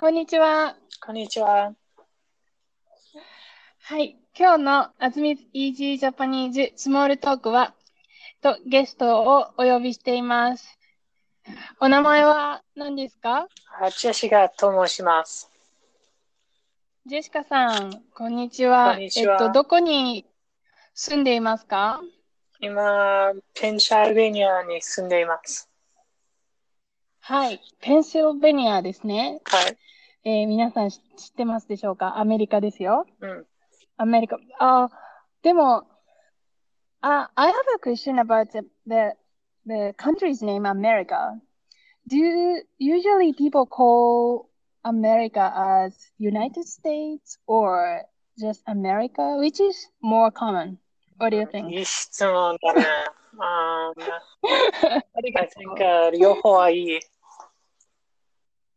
こんにちは。こんにちは。はい。今日のあずみ Easy Japanese スモールトークは、とゲストをお呼びしています。お名前は何ですか？ジェシカと申します。ジェシカさん、こんにちは。こんにちは。えっと、どこに住んでいますか？今、ペンシルベニアに住んでいます。はい。ペンシルベニアですね。はい。えー、皆さん知ってますでしょうかアメリカですよ。うん。アメリカ。あ、でも、uh, I have a question about the, the, the country's name, America. Do usually people call America as United States or just America? Which is more common? What do you think? いい質問だね。um, I think、uh, 両方はいい。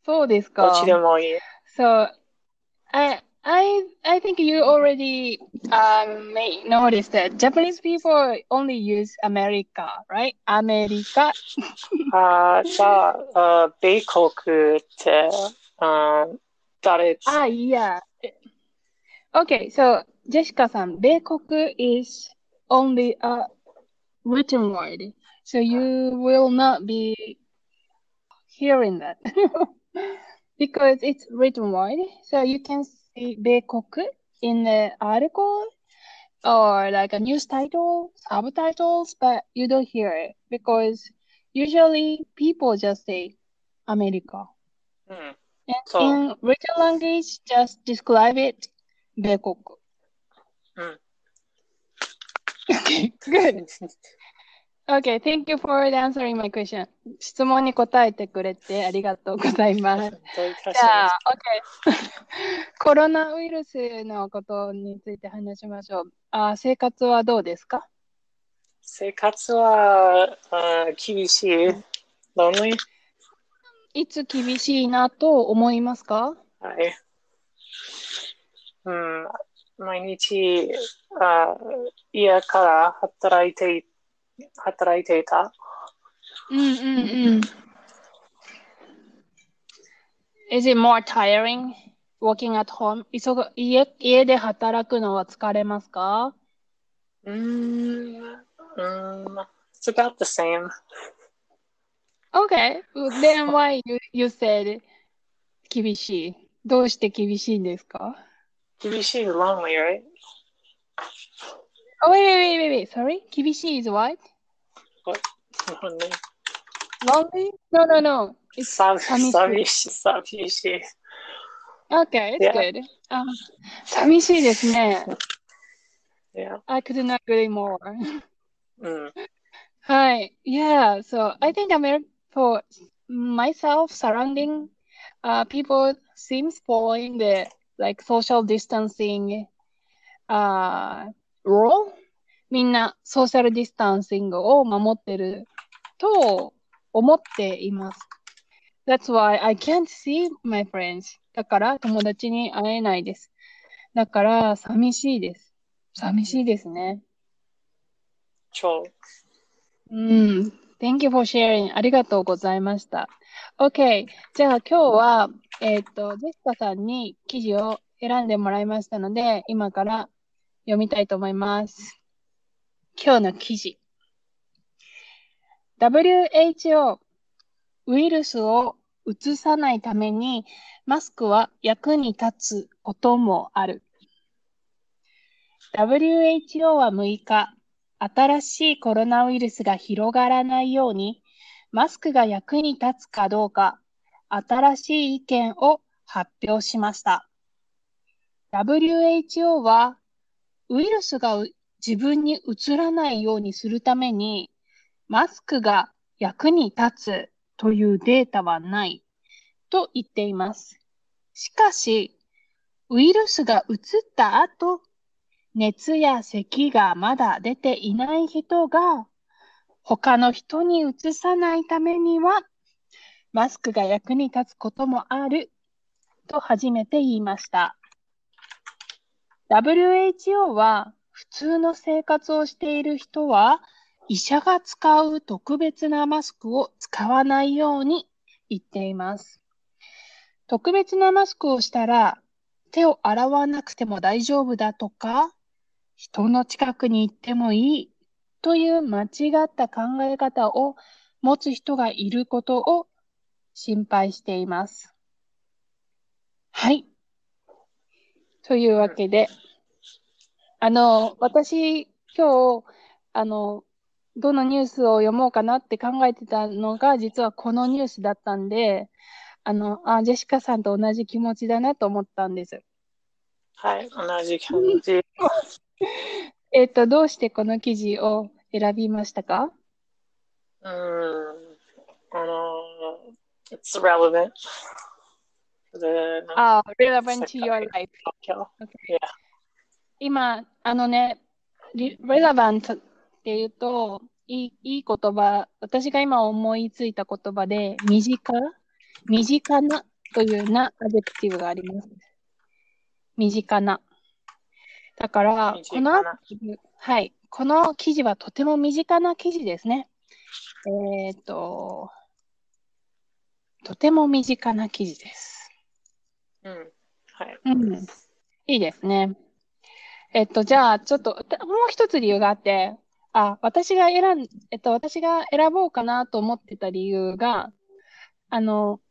そうですか。どっちでもいい。So, I, I, I think you already um, may notice that Japanese people only use America, right? アメリカ。あじゃあ、米国って、あ誰あ、いや。Okay, so Jessica さん、米国 is only a written word. So you will not be hearing that. because it's written word. So you can see Beikoku in the article or like a news title, subtitles, but you don't hear it because usually people just say America. Mm. And so, in written language, just describe it Beikoku. Mm. Okay, good. Okay, thank you for answering my question. 質問に答えてくれてありがとうございます。じゃあ、OK。コロナウイルスのことについて話しましょう。あ生活はどうですか？生活はあ厳しい。Lonely? いつ厳しいなと思いますか？はい。うん、毎日あ家から働いていて、働いていた。うんうんうん。Is it more tiring working at home? 家家で働くのは疲れますかうん、うん、it's about the same. Okay, then why you, you said 厳しいどうして厳しいんですか厳しい lonely, right? Oh, wait, wait, wait, wait, sorry? 厳しい is what? What? Lonely? Lonely? No, no, no. It's 寂しい。寂しい。Okay, it's yeah. good. Um, 寂しいですね。Yeah. I could not agree more. うん。はい。Yeah, so I think I'm for myself surrounding uh, people seems following the like social distancing uh, rule みんなソーシャルディスタンシングを守ってると思っています。That's why I can't see my friends. だから友達に会えないです。だから寂しいです。寂しいですね。超。うん。Thank you for sharing. ありがとうございました。OK。じゃあ今日は、えっ、ー、と、ジェスカさんに記事を選んでもらいましたので、今から読みたいと思います。今日の記事。WHO ウイルスをうつさないためにマスクは役に立つこともある。WHO は6日、新しいコロナウイルスが広がらないように、マスクが役に立つかどうか、新しい意見を発表しました。WHO は、ウイルスが自分に移らないようにするために、マスクが役に立つというデータはないと言っています。しかし、ウイルスが移った後、熱や咳がまだ出ていない人が、他の人に移さないためには、マスクが役に立つこともあると初めて言いました。WHO は普通の生活をしている人は、医者が使う特別なマスクを使わないように言っています。特別なマスクをしたら手を洗わなくても大丈夫だとか、人の近くに行ってもいいという間違った考え方を持つ人がいることを心配しています。はい。というわけで、あの、私、今日、あの、どのニュースを読もうかなって考えてたのが、実はこのニュースだったんで、あの、あ、ジェシカさんと同じ気持ちだなと思ったんです。はい、同じ感じ。えっと、どうしてこの記事を選びましたか？うん、あの、it's relevant あ、relevant to your life. Okay. Yeah. 今、あのね、リ relevant っていうと、いい、いい言葉、私が今思いついた言葉で、身近？身近な？というなアデクティブがあります。身近な。だから身、このはい、この記事はとても身近な記事ですね。えっと、とても身近な記事です。うん。はい。うん。いいですね。えっと、じゃあ、ちょっと、もう一つ理由があって、あ、私が選ん、えっと、私が選ぼうかなと思ってた理由が、あの、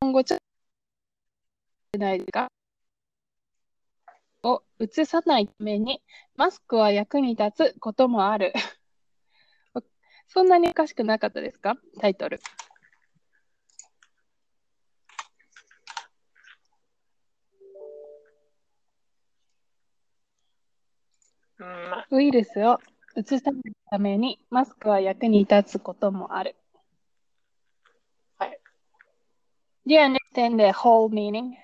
今後ちょっとないですか？を移さないために、マスクは役に立つこともある。そんなにおかしくなかったですか？タイトル。ウイルスを移さないために、マスクは役に立つこともある。はい。Do you understand the whole meaning?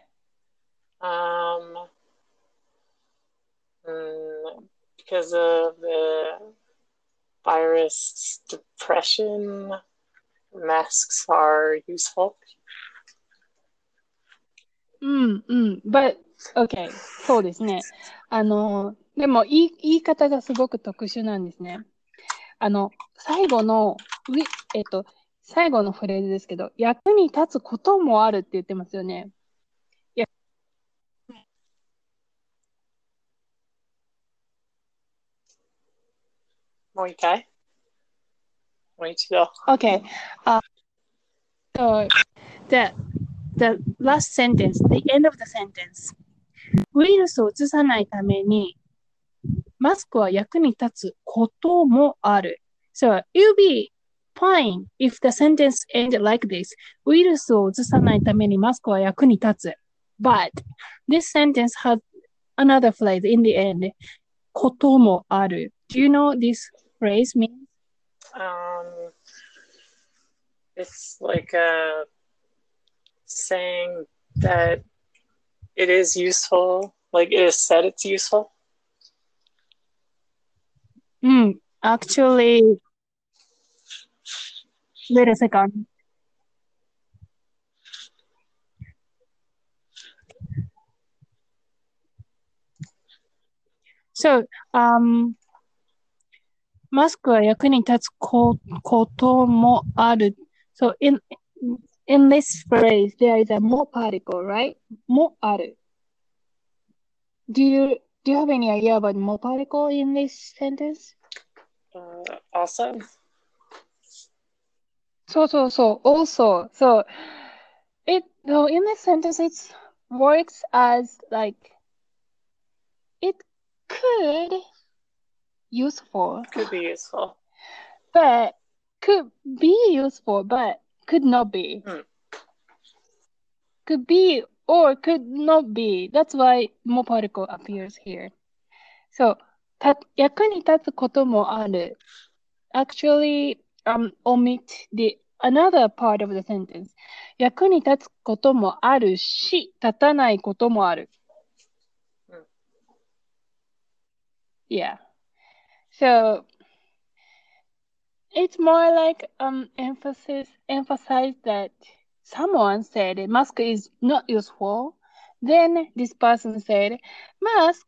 Um, mm, because of the virus depression, masks are useful. うん、うん。But, okay. そうですね。あの、でも言い、言い方がすごく特殊なんですね。あの、最後の、えっと、最後のフレーズですけど、役に立つこともあるって言ってますよね。いや、もう一回もう一度。Okay. Uh, so the the last sentence, the end of the sentence. ウイルスを移さないために、マスクは役に立つこともある。So, it'll be fine if the sentence end like this. ウイルスを移さないためにマスクは役に立つ。But, this sentence has another phrase in the end. こともある。Do you know this phrase means? Um, it's like uh, saying that it is useful, like it is said it's useful. Mm, actually, wait a second. So, um, マスクは役に立つここともある。So, in, in this phrase, there is a も particle, right? もある。Do you, do you have any idea about も particle in this sentence? Uh, also, そうそうそう。Also, so it so in this sentence it works as like it could useful, could be useful. but could be useful, but could not be. Hmm. Could be or could not be. That's why more particle appears here. So た役に立つこともある。actually um, omit the another part of the sentence. 役に立つこともあるし、立たないこともある。うん Yeah. So it's more like um emphasis emphasize that someone said mask is not useful. Then this person said mask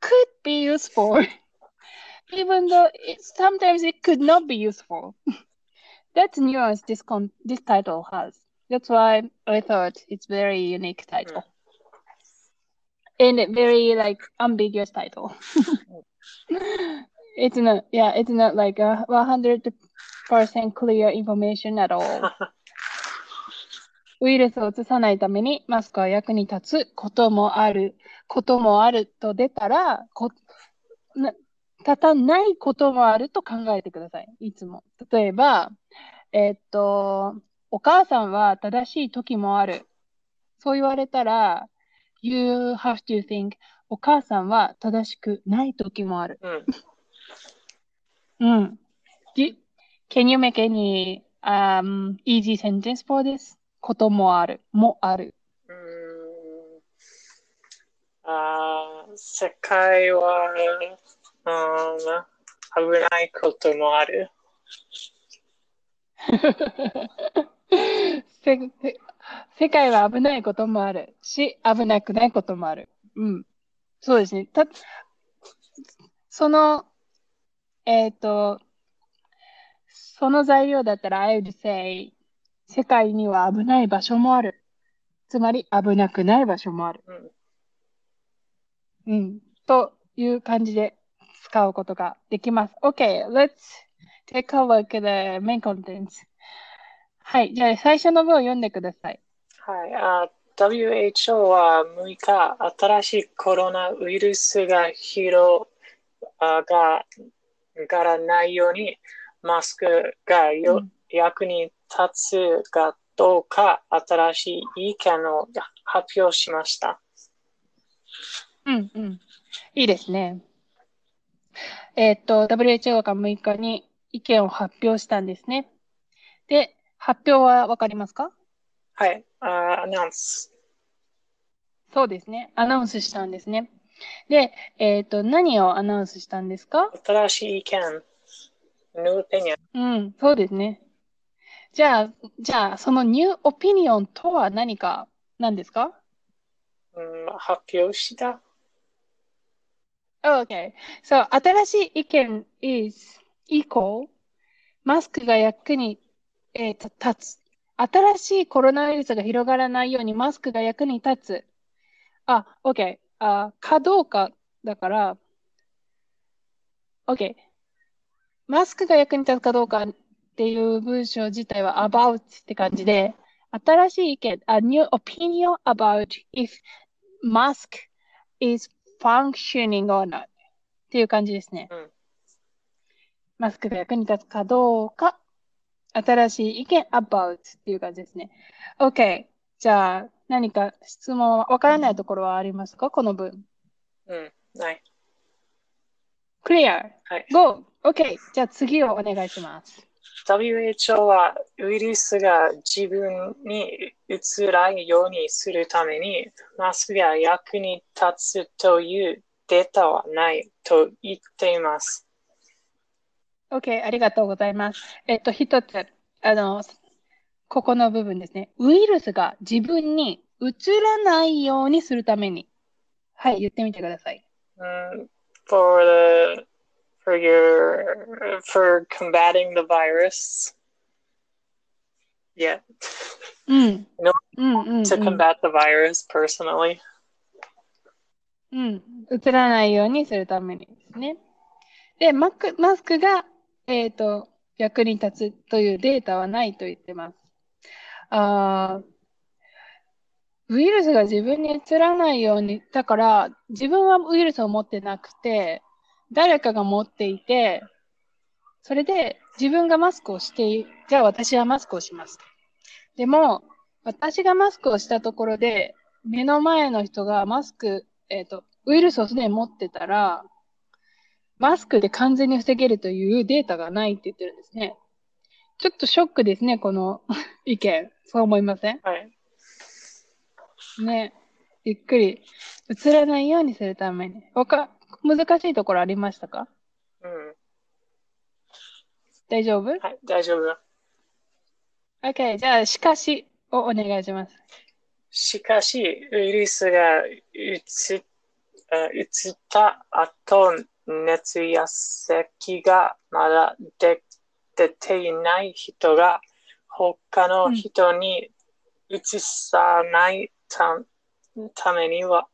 could be useful. even though it, sometimes it could not be useful. That's nuance this con- this title has. That's why I thought it's very unique title. Mm. And a very like ambiguous title. it's not yeah, it's not like a one hundred percent clear information at all. ウイルスを移さないためにマスクは役に立つこともある、こともあると出たら、こな立たないこともあると考えてください。いつも。例えば、えーっと、お母さんは正しい時もある。そう言われたら、You have to think お母さんは正しくない時もある。うん。うん。Can you make any um, easy sentence for this? こともある。もある。うーんあー世界は、うん、危ないこともある。せせ世界は危ないこともあるし、危なくないこともある。うん。そうですね。た、その、えっ、と、その材料だったら、I would say、世界には危ない場所もある。つまり、危なくない場所もある。うんうん。という感じで使うことができます。OK, let's take a look at the main contents. はい。じゃあ、最初の文を読んでください。はい、あ WHO は6日、新しいコロナウイルスが広がらないように、マスクがよ、うん役に立つかどうか、新しい意見を発表しました。うんうん。いいですね。えっと、WHO が6日に意見を発表したんですね。で、発表はわかりますか？はい、あアナウンス。そうですね。アナウンスしたんですね。で、えっと、何をアナウンスしたんですか？新しい意見。うん、そうですね。じゃあ、じゃあ、そのニューオピニオンとは何か、何ですか？うん発表した。?Okay. So, 新しい意見 is equal マスクが役に、えーと立つ。新しいコロナウイルスが広がらないようにマスクが役に立つ。あ、OK。あ、かどうかだから、OK。マスクが役に立つかどうかっていう文章自体は about って感じで、新しい意見、a new opinion about if mask is functioning or not っていう感じですね。うんマスクが役に立つかどうか、新しい意見 about っていう感じですね。OK。じゃあ、何か質問、わからないところはありますか？この文。うん、ない。clear。はい。go! OK。じゃあ次をお願いします。WHO はウイルスが自分にうつらないようにするためにマスクが役に立つというデータはないと言っています。OK。ありがとうございます。えっと、一つ、あの、ここの部分ですね。ウイルスが自分に移らないようにするために。はい、言ってみてください。Mm, for the for your for combating the virus. Yeah, うん。No. うんうん、うん。to combat the virus personally. うん。映らないようにするためにですね。で、マクマスクが、えっと、役に立つというデータはないと言ってます。あーウイルスが自分に移らないように、だから自分はウイルスを持ってなくて、誰かが持っていて、それで自分がマスクをして、じゃあ私はマスクをします。でも、私がマスクをしたところで、目の前の人がマスク、えっと、ウイルスをすでに持ってたら、マスクで完全に防げるというデータがないって言ってるんですね。ちょっとショックですね、この 意見。そう思いません？はい。ね。ゆっくり映らないようにするために。わか、難しいところありましたか？うん。大丈夫？はい、大丈夫。?OK、じゃあ、しかしをお願いします。しかし、ウイルスがうつあうつった後、熱や咳がまだで出ていない人が他の人に移さないたためには、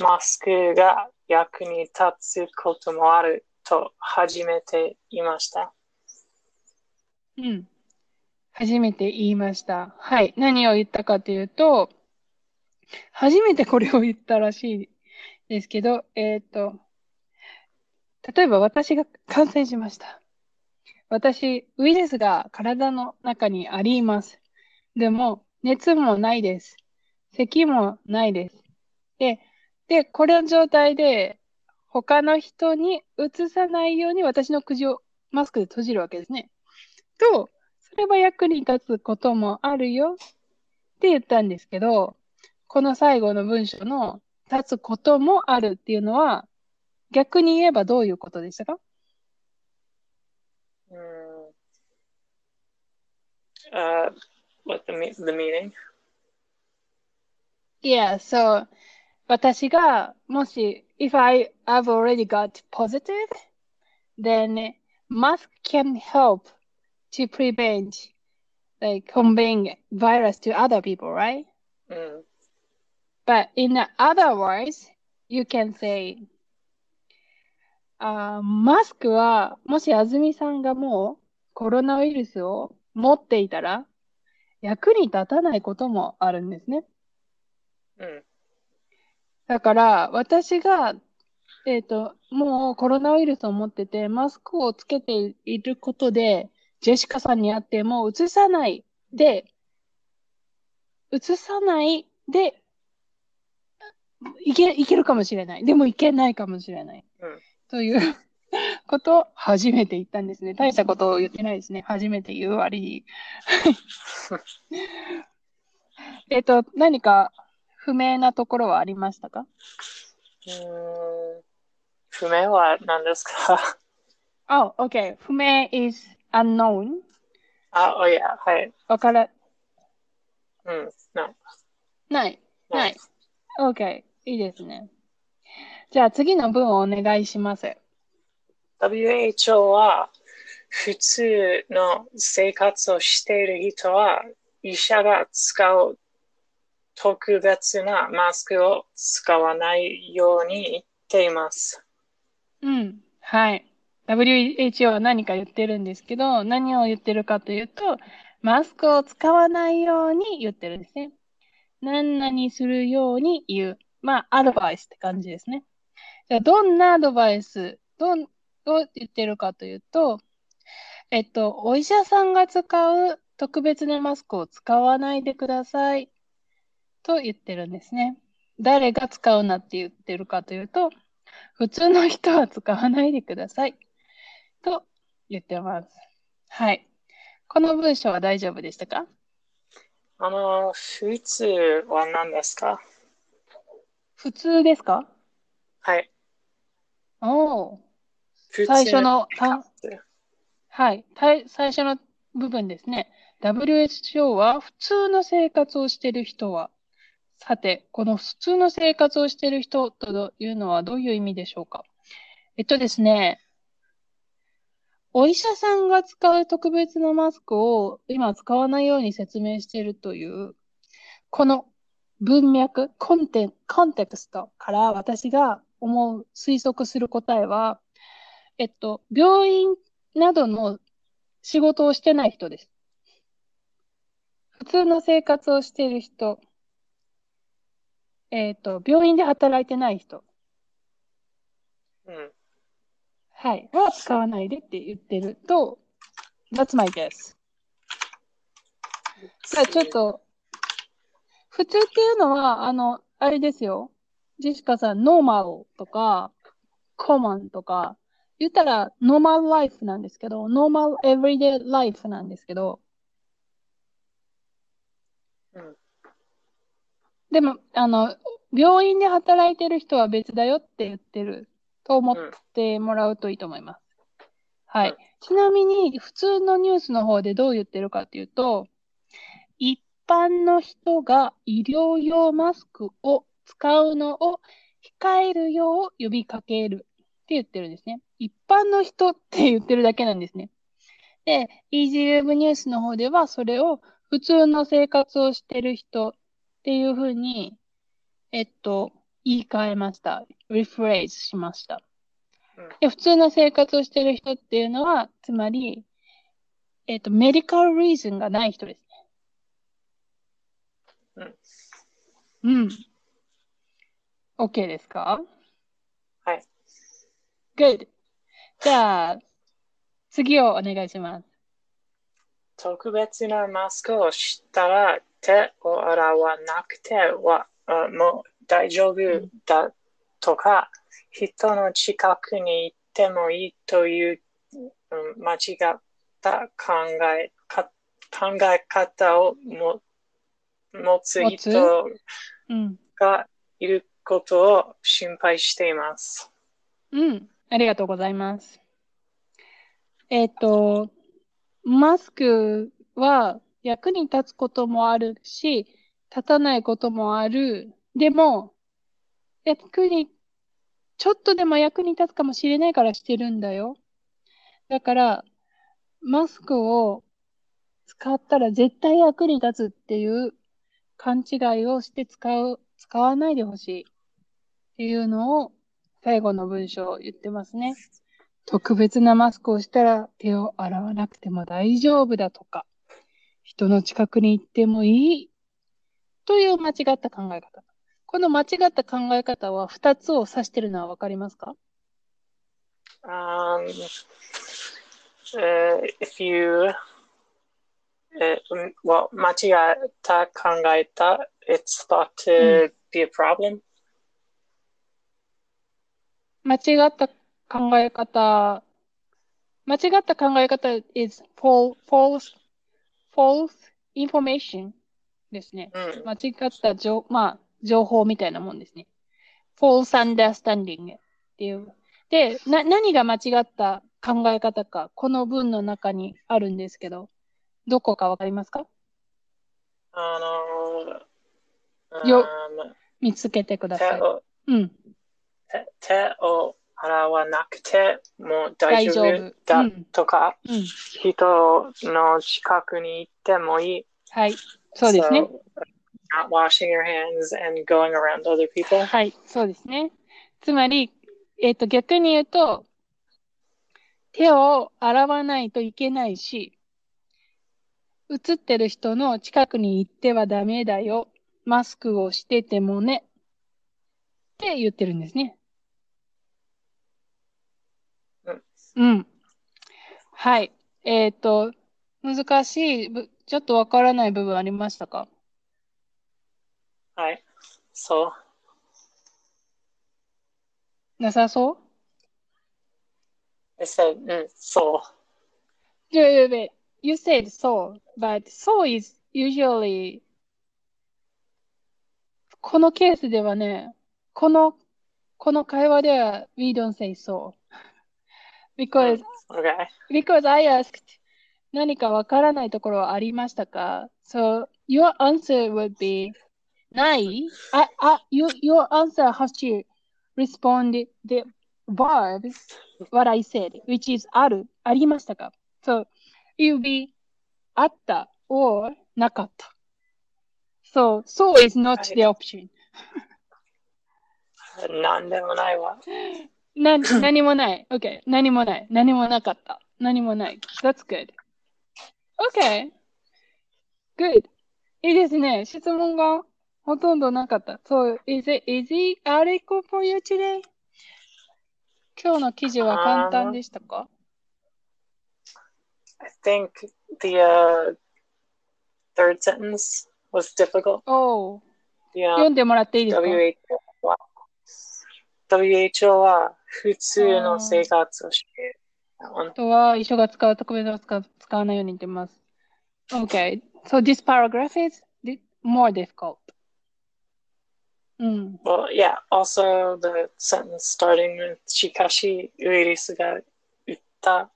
マスクが役に立つこともあると初めて言いました。うん。初めて言いました。はい。何を言ったかというと、初めてこれを言ったらしいですけど、えっと、例えば私が感染しました。私、ウイルスが体の中にあります。でも、熱もないです。咳もないです。で、で、これの状態で、他の人に移さないように私の口をマスクで閉じるわけですね。と、それは役に立つこともあるよって言ったんですけど、この最後の文章の立つこともあるっていうのは、逆に言えばどういうことでしたか？うん uh, what the, the meaning? Yeah, so 私がもし if I have already got positive, then mask can help to prevent like conveying virus to other people, right? うん。But in other words, you can say, あーマスクは、もし安住さんがもうコロナウイルスを持っていたら、役に立たないこともあるんですね。うん。だから、私が、えっと、もうコロナウイルスを持ってて、マスクをつけていることで、ジェシカさんに会っても、移さないで、移さないで、いけ、いけるかもしれない。でもいけないかもしれない。うんということを初めて言ったんですね。大したことを言ってないですね。初めて言う割に。えっと、何か不明なところはありましたか？うん不明は何ですか？Oh, okay. 不明 is unknown. あ、おや、はい。わからうん。なない。ない。OK。いいですね。じゃあ次の文をお願いします。WHO は普通の生活をしている人は医者が使う特別なマスクを使わないように言っています。うん。はい。WHO は何か言ってるんですけど、何を言ってるかというと、マスクを使わないように言ってるんですね。何々するように言う。まあ、アドバイスって感じですね。じゃあ、どんなアドバイス、どん、を言ってるかというと、えっと、お医者さんが使う特別なマスクを使わないでくださいと言ってるんですね。誰が使うなって言ってるかというと、普通の人は使わないでくださいと言ってます。はい。この文章は大丈夫でしたか？あの、普通は何ですか？普通ですか？はい。おお。最初のはい最初の部分ですね。WHO は普通の生活をしている人は、さて、この普通の生活をしている人というのはどういう意味でしょうか？えっとですね、お医者さんが使う特別なマスクを今使わないように説明しているという、この文脈、コンテ、コンテクストから私が思う、推測する答えは、えっと、病院などの仕事をしてない人です。普通の生活をしている人、えっと、病院で働いてない人、うん。はい、は使わないでって言ってると、That's my guess. じゃあちょっと、普通っていうのは、あの、あれですよ。ジェシカさん、ノーマルとか、コマンとか、言ったら、ノーマルライフなんですけど、ノーマルエブリデイライフなんですけど、うんでも、あの、病院で働いてる人は別だよって言ってると思ってもらうといいと思います。はい。ちなみに、普通のニュースの方でどう言ってるかっていうと、一般の人が医療用マスクを使うのを控えるよう呼びかけるって言ってるんですね。一般の人って言ってるだけなんですね。で、イージーウェブニュースの方ではそれを普通の生活をしてる人っていうふうに、えっと、言い換えました。リフレーズしました。で普通の生活をしてる人っていうのは、つまり、えっと、メディカルリーズンがない人ですね。うん。OK ですか？はい。Good. じゃあ、次をお願いします。特別なマスクをしたら手を洗わなくてはあもう大丈夫だとか、人の近くに行ってもいいという、うん間違った考えか考え方をも持つ人うん。がいることを心配しています。うん。ありがとうございます。えっと、マスクは役に立つこともあるし、立たないこともある。でも、役に、ちょっとでも役に立つかもしれないからしてるんだよ。だから、マスクを使ったら絶対役に立つっていう勘違いをして使う、使わないでほしいっていうのを最後の文章を言ってますね。特別なマスクをしたら手を洗わなくても大丈夫だとか、人の近くに行ってもいいという間違った考え方。この間違った考え方は2つを指してるのはわかりますか？Um, uh, if you, uh, um, well, 間違った考えた it's thought to be a problem. 間違った考え方、間違った考え方 is fal- false, false information ですね。うん間違った情,、まあ、情報みたいなもんですね。false understanding っていう。で、な、何が間違った考え方か、この文の中にあるんですけど、どこかわかりますか？あの、よ um, 見つけてください。うん。手手を洗わなくても大丈大丈夫夫だうんとか、うん。人の近くに行ってもいい。はい。そうですね。So, not washing your hands and going around other people. はい、そうですね。つまり、えっと、逆に言うと、手を洗わないといけないし、映ってる人の近くに行ってはダメだよ。マスクをしててもね。って言ってるんですね。うん。うん。はい。えっと、難しいぶ、ちょっとわからない部分ありましたか？はい。そう。なさそう？I said, うん、そう。Wait, wait, wait. You said so, but so is usually このケースではね、この、この会話では we don't say so. Because, Okay. because I asked 何かわからないところはありましたか ?So, your answer would be ないあ、あ、your, your answer has to respond the verb what I said, which is ある、ありましたか ?So, it will be あった or なかった。So, so is not the option. なんでもないわ。 な、何もない。OK. 何もない。何もなかった。何もない。That's good. OK. Good. いいですね。質問がほとんどなかった。So, is it easy article for you today? 今日の記事は簡単でしたか I think the uh, third sentence was difficult. おう The, uh, 読んでもらっていいですか WHO は普通の生活をして。あとは、一緒が使う特別を使う使わないように言ってます。Okay. So this paragraph is more difficult. うん。Well, yeah, also the sentence starting with しかしウイルスが打った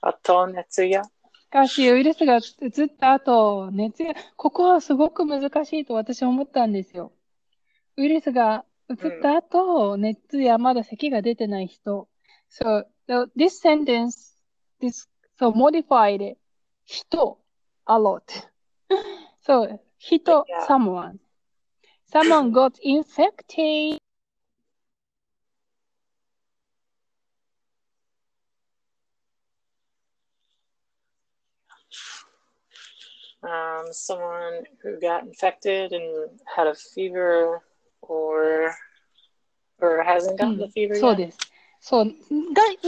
後熱やしかし、ウイルスが移った後、熱や、ここはすごく難しいと私は思ったんですよ。ウイルスが移った後、熱やまだ咳が出てない人。So, so this sentence, this, so modified 人 a lot. そう、人 Yeah.、 someone。someone got infected. Um, someone who got infected and had a fever or or hasn't う gotten the ん fever そう yet. です。そう、が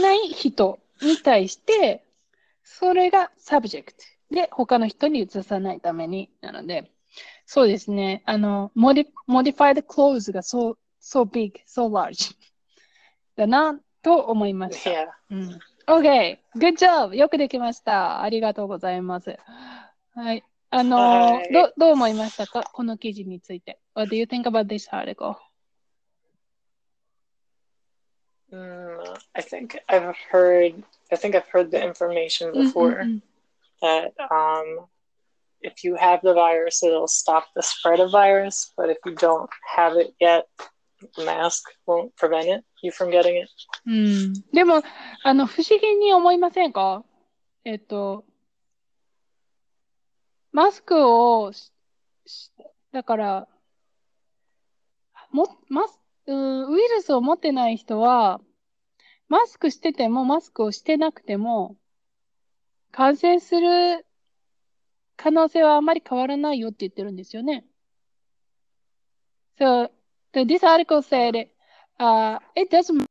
ない人に対して、それが subject で、他の人に移さないためになので、そうですね。あの、modi- modified clause が so, so big, so large だなと思いました。Yeah. うん。OK! Good job! よくできました。ありがとうございます。はい。あのはいど、どう思いましたかこの記事について。What do you think about this article? Mm, I think I've heard. I think I've heard the information うんうん before うん that um, if you have the virus, it'll stop the spread of virus. But if you don't have it yet, the mask won't prevent it you from getting it. うん。でも、あの、不思議に思いませんかえっと、 マスクをし、だから、も、マス、うんウイルスを持ってない人は、マスクしてても、マスクをしてなくても、感染する可能性はあまり変わらないよって言ってるんですよね。So, the, this article said, uh, it doesn't uh,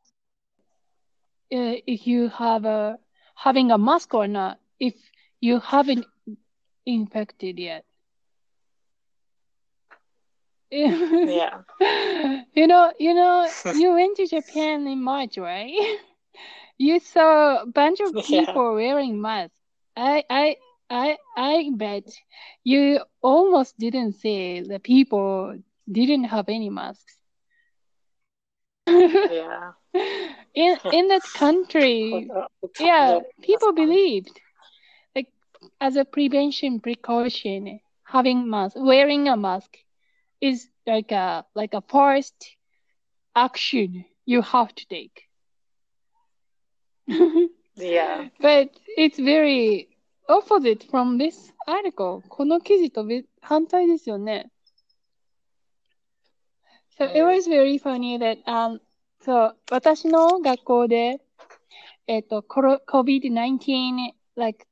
if you have a having a mask or not if you haven't infected yet. Yeah. you know, you know, you went to Japan in March, right? You saw a bunch of Yeah. people wearing masks. I, I, I, I bet you almost didn't see the people didn't have any masks. Yeah. in in that country, yeah, people believed as a prevention precaution, having mask, wearing a mask is like a like a first action you have to take. Yeah. But it's very opposite from this article. この記事とべ反対ですよね。So it was very funny that, um, so 私の学校で、えっと、コロ COVID-19, like,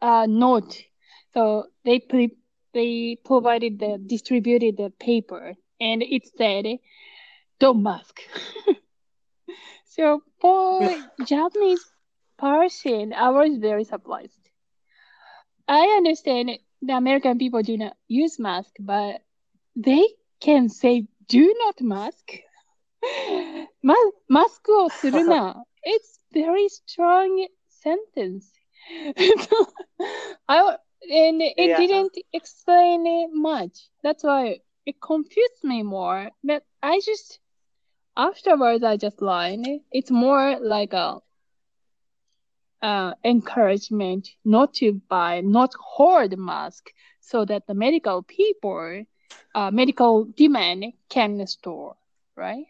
uh, note. So they, pre they provided the, distributed the paper and it said, don't mask. so for Japanese person, I was very surprised. I understand the American people do not use mask, but they can say do not mask. ママスクをするな。It's very strong sentence. I, and it Yeah. didn't explain it much. That's why it confused me more. But I just, afterwards, I just lied. It's more like a uh, encouragement not to buy, not hoard mask so that the medical people, uh, medical demand can store, right?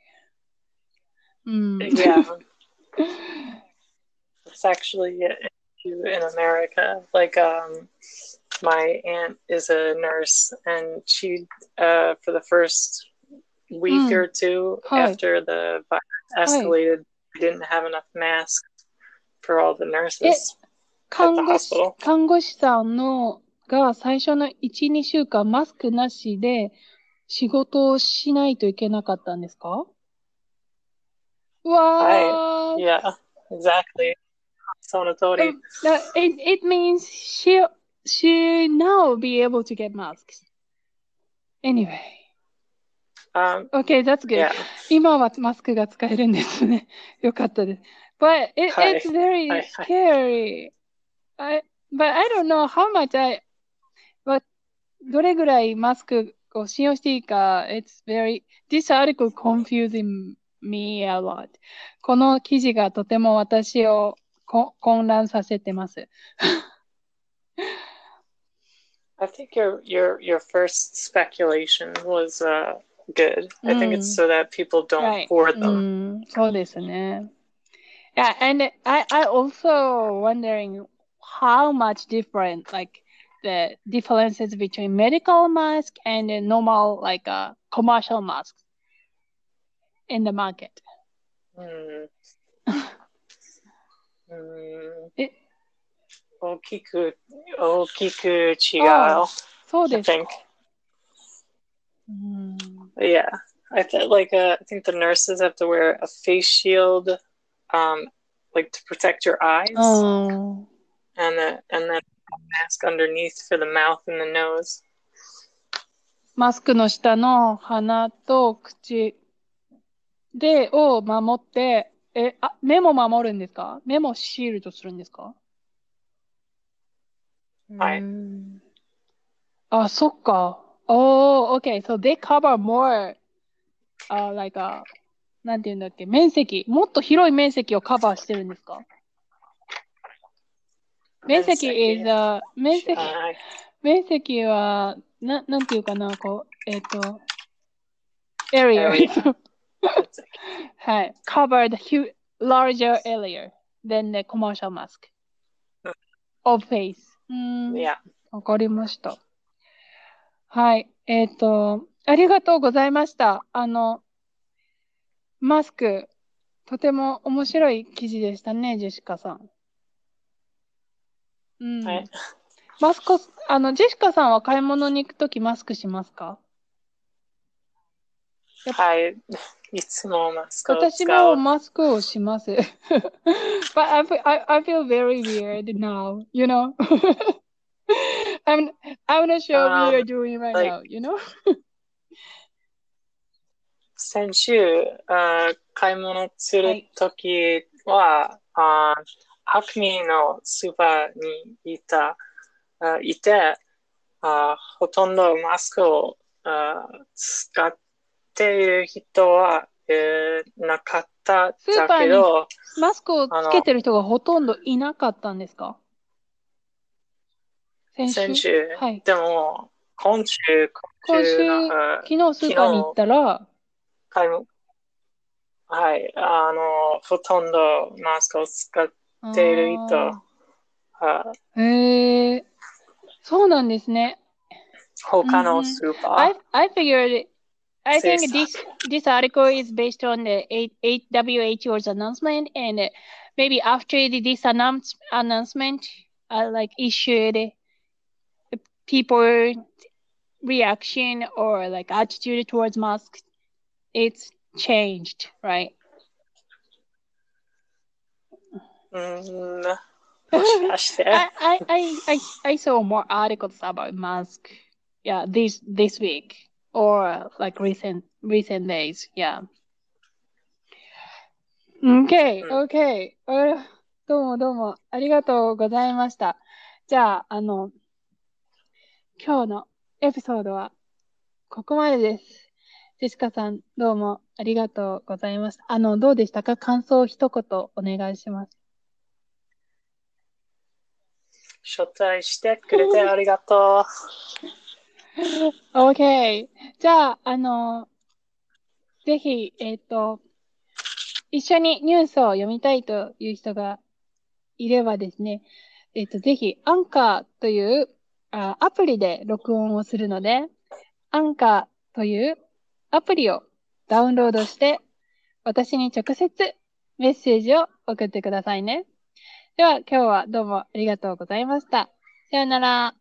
Mm. Yeah. It's actually an issue in America. Like, um, my aunt is a nurse, and she, uh, for the first week Mm. or two Hi. after the virus escalated, we didn't have enough masks for all the nurses. 看護師 hospital.、看護師さんのが最初の1、2週間マスクなしで仕事をしないといけなかったんですかうわー、 Yeah, exactly. Sonatori. That- it, it means she she now be able to get masks. Anyway, Um, okay, that's good. yeah. 今はマスクが使えるんですね。よかったです。But it, はい it's very scary. I, but I don't know how much I, but どれぐらいマスクを信用していいか、it's very, this article confusing me a lot. この記事がとても私をこ混乱させてます。 I think your your your first speculation was uh good. I think it's Mm. so that people don't Right. hoard う them. ん、そうですね。Yeah, and I, I also wondering how much different, like the differences between medical mask and the normal, like a commercial mask in the market. うん。うん え大きく、大きく違う。あそう I ですか。think. うん、Yeah. I th- like uh, I think the nurses have to wear a face shield, um, like to protect your eyes, うん。and the, and then a mask underneath for the mouth and the nose. マスクの下の鼻と口で、を守って、え、あ、目も守るんですか？目もシールドするんですか？はい。うん。あ、そっか。Oh, okay. So they cover more, uh, like a, なんて言うんだっけ、面積、もっと広い面積をカバーしてるんですか？面積 is, uh, 面積、はい。面積は、な、なんていうかな、こう、えっ、と、area. はい。covered larger area than the commercial mask うん of face. うーん Yeah. わかりました。はい。えっ、と、ありがとうございました。あの、マスク、とても面白い記事でしたね、ジェシカさん。うん。はいマスク、あの、ジェシカさんは買い物に行くときマスクしますか？はい。いつもマスクを私使う。もマスクをします。But I, I, I feel very weird now, you know? I'm, I'm not sure what you're Um, doing right like- now, you know? 先週、あー買い物するときは、あーアクミのスーパーにいた、あいて、あーほとんどマスクをあー使っている人は、えーなかっただスーパーにけど、マスクをつけてる人がほとんどいなかったんですか？先週？先週、はい。でも、今週、今週昨日スーパーに行ったら、買い物はい、あの、ほとんどマスクを使っている人、へえ、そうなんですね。他のスーパー、I I figured I think this this article is based on the eight, eight WHO's announcement, and maybe after this announce, announcement, uh, like issued, people reaction or like attitude towards masks, it's changed, right? Mm, I, I, I, I, I saw more articles about mask, yeah, this this week. Or like recent recent days yeah. Okay うん okay. あどうもどうも。ありがとうございました。じゃああの今日のエピソードはここまでです。ジェシカさんどうもありがとうございました。あのどうでしたか？感想を一言お願いします。招待してくれてありがと OK。じゃあ、あの、ぜひ、えっ、と、一緒にニュースを読みたいという人がいればですね、えっ、と、ぜひ、アンカーというあアプリで録音をするので、アンカーというアプリをダウンロードして、私に直接メッセージを送ってくださいね。では、今日はどうもありがとうございました。さようなら。